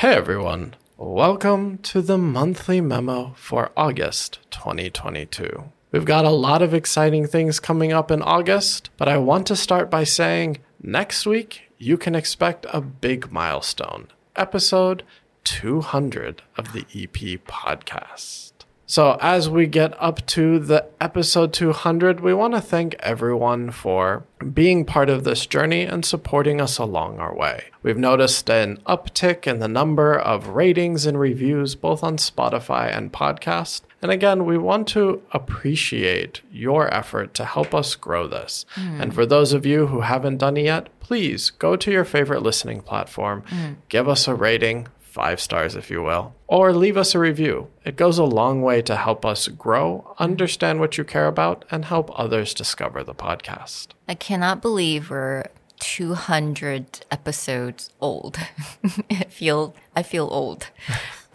Hey everyone, welcome to the monthly memo for August 2022. We've got a lot of exciting things coming up in August, but I want to start by saying next week you can expect a big milestone episode 200 of the EP podcast. So, as we get up to the episode 200, we want to thank everyone for being part of this journey and supporting us along our way. We've noticed an uptick in the number of ratings and reviews both on Spotify and podcast. And again, we want to appreciate your effort to help us grow this. Mm. And for those of you who haven't done it yet, please go to your favorite listening platform, mm. give us a rating, five stars, if you will, or leave us a review. It goes a long way to help us grow, understand what you care about, and help others discover the podcast. I cannot believe we're 200 episodes old. I feel I feel old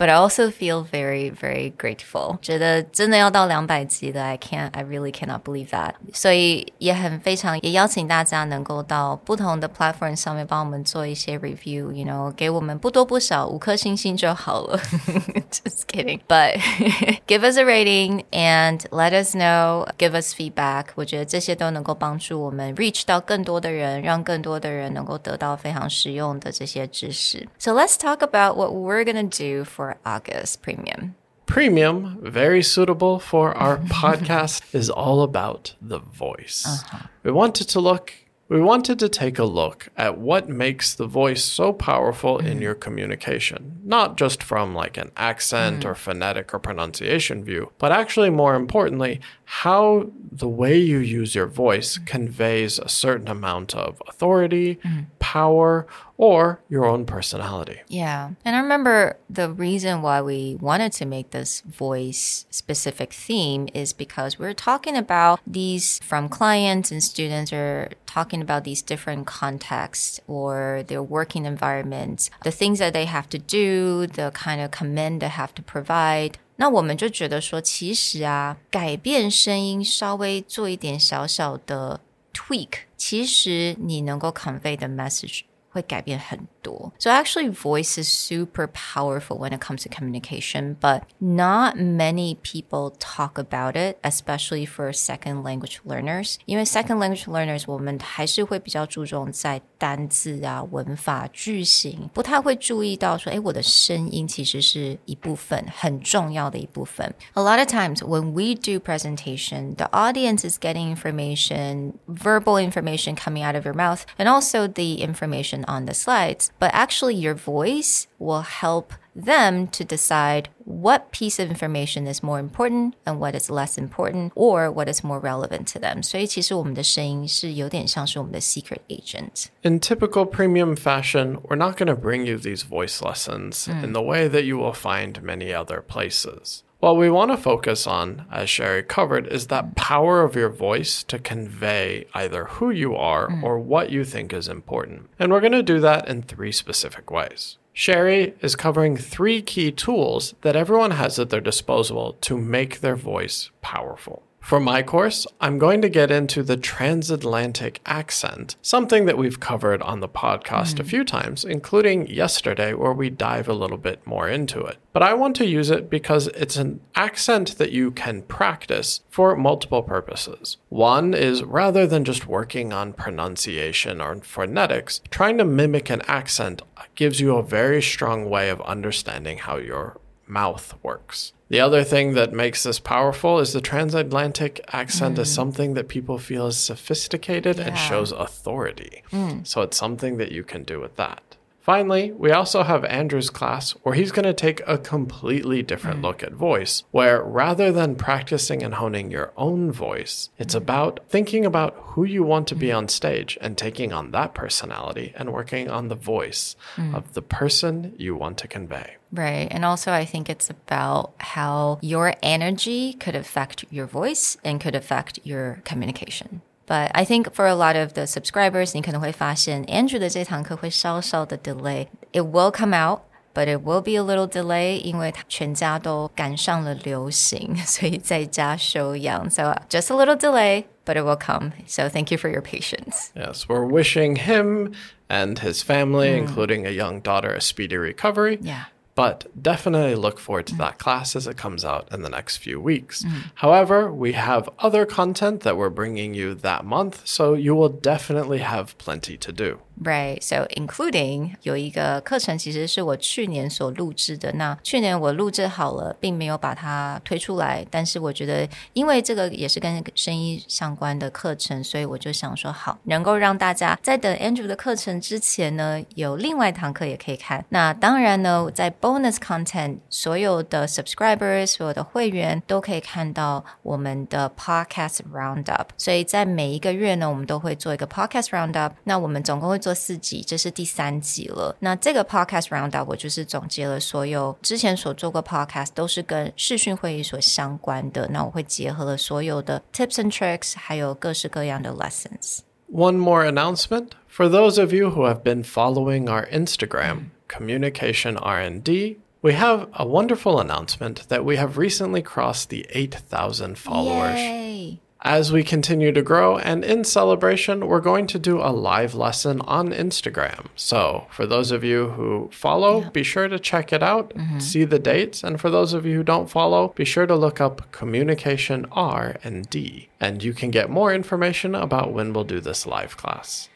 but I also feel very, very grateful. 觉得真的要到两百集的，I can't, I really cannot believe that. 所以也很非常也邀请大家能够到不同的 platform 上面帮我们做一些 review，you know，给我们不多不少五颗星星就好了。Just kidding, but give us a rating and let us know, give us feedback. 我觉得这些都能够帮助我们 reach 到更多的人，让更多的人能够得到非常实用的这些知识。So let's talk about what we're gonna do for August Premium. Premium, very suitable for our podcast, is all about the voice. Uh-huh. We wanted to look we wanted to take a look at what makes the voice so powerful mm. in your communication, not just from like an accent mm. or phonetic or pronunciation view, but actually more importantly, how the way you use your voice conveys a certain amount of authority, mm power, or your own personality. Yeah. And I remember the reason why we wanted to make this voice specific theme is because we're talking about these from clients and students are talking about these different contexts or their working environments, the things that they have to do, the kind of command they have to provide. 那我们就觉得说，其实啊，改变声音，稍微做一点小小的 tweak，其实你能够 convey 的 message 会改变很多。So actually, voice is super powerful when it comes to communication, but not many people talk about it, especially for second language learners. 因为 second language learners 我们还是会比较注重在单字啊、文法、句型，不太会注意到说，哎，我的声音其实是一部分很重要的一部分。A lot of times when we do presentation, the audience is getting information, verbal information coming out of your mouth, and also the information on the slides. But actually, your voice will help them to decide what piece of information is more important and what is less important or what is more relevant to them. 所以其实我们的声音是有点像是我们的 secret agent. In typical premium fashion, we're not going to bring you these voice lessons mm. in the way that you will find many other places. What we want to focus on, as Sherry covered, is that power of your voice to convey either who you are mm. or what you think is important. And we're going to do that in three specific ways. Sherry is covering three key tools that everyone has at their disposal to make their voice powerful. For my course, I'm going to get into the transatlantic accent, something that we've covered on the podcast mm. a few times, including yesterday, where we dive a little bit more into it. But I want to use it because it's an accent that you can practice for multiple purposes. One is rather than just working on pronunciation or phonetics, trying to mimic an accent gives you a very strong way of understanding how your mouth works. The other thing that makes this powerful is the transatlantic accent mm. is something that people feel is sophisticated yeah. and shows authority. Mm. So it's something that you can do with that. Finally, we also have Andrew's class where he's going to take a completely different mm. look at voice, where rather than practicing and honing your own voice, it's about thinking about who you want to be mm. on stage and taking on that personality and working on the voice mm. of the person you want to convey. Right. And also, I think it's about how your energy could affect your voice and could affect your communication. But I think for a lot of the subscribers，你可能会发现 Andrew 的这堂课会稍稍的 delay。It will come out。But it will be a little delay，因为他全家都赶上了流行，所以在家休养。So just a little delay, but it will come. So thank you for your patience. Yes, we're wishing him and his family, including a young daughter, a speedy recovery. Yeah. But definitely look forward to that class as it comes out in the next few weeks. Mm-hmm. However, we have other content that we're bringing you that month, so you will definitely have plenty to do. Right, so including 有一个课程，其实是我去年所录制的。那去年我录制好了，并没有把它推出来。但是我觉得，因为这个也是跟声音相关的课程，所以我就想说，好，能够让大家在等 Andrew 的课程之前呢，有另外一堂课也可以看。那当然呢，在 bonus content，所有的 subscribers，所有的会员都可以看到我们的 podcast roundup。所以在每一个月呢，我们都会做一个 podcast roundup。那我们总共会做四集，这是第三集了。那这个 podcast roundup 我就是总结了所有之前所做过 podcast 都是跟视讯会议所相关的。那我会结合了所有的 tips and tricks，还有各式各样的 lessons。 One more announcement for those of you who have been following our Instagram, Communication R&D. We have a wonderful announcement that we have recently crossed the 8,000 followers. Yay! As we continue to grow and in celebration, we're going to do a live lesson on Instagram. So, for those of you who follow, be sure to check it out, mm-hmm. see the dates, and for those of you who don't follow, be sure to look up communication R and D, and you can get more information about when we'll do this live class.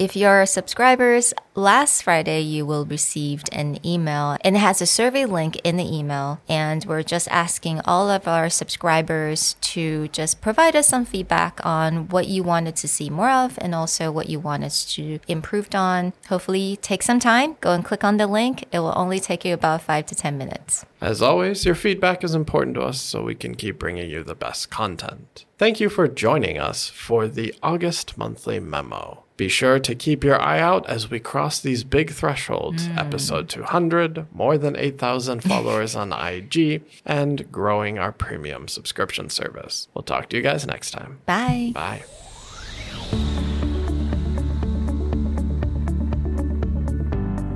If you're subscribers, last Friday you will received an email and it has a survey link in the email. And we're just asking all of our subscribers to just provide us some feedback on what you wanted to see more of and also what you want us to improve on. Hopefully take some time, go and click on the link. It will only take you about five to 10 minutes. As always, your feedback is important to us so we can keep bringing you the best content. Thank you for joining us for the August monthly memo. Be sure to keep your eye out as we cross these big thresholds episode 200, more than 8,000 followers on IG, and growing our premium subscription service. We'll talk to you guys next time. Bye. Bye.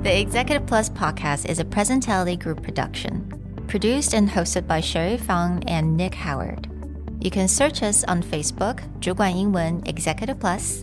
The Executive Plus podcast is a Presentality Group production, produced and hosted by Sherry Fang and Nick Howard. You can search us on Facebook, 主管英文 Executive Plus.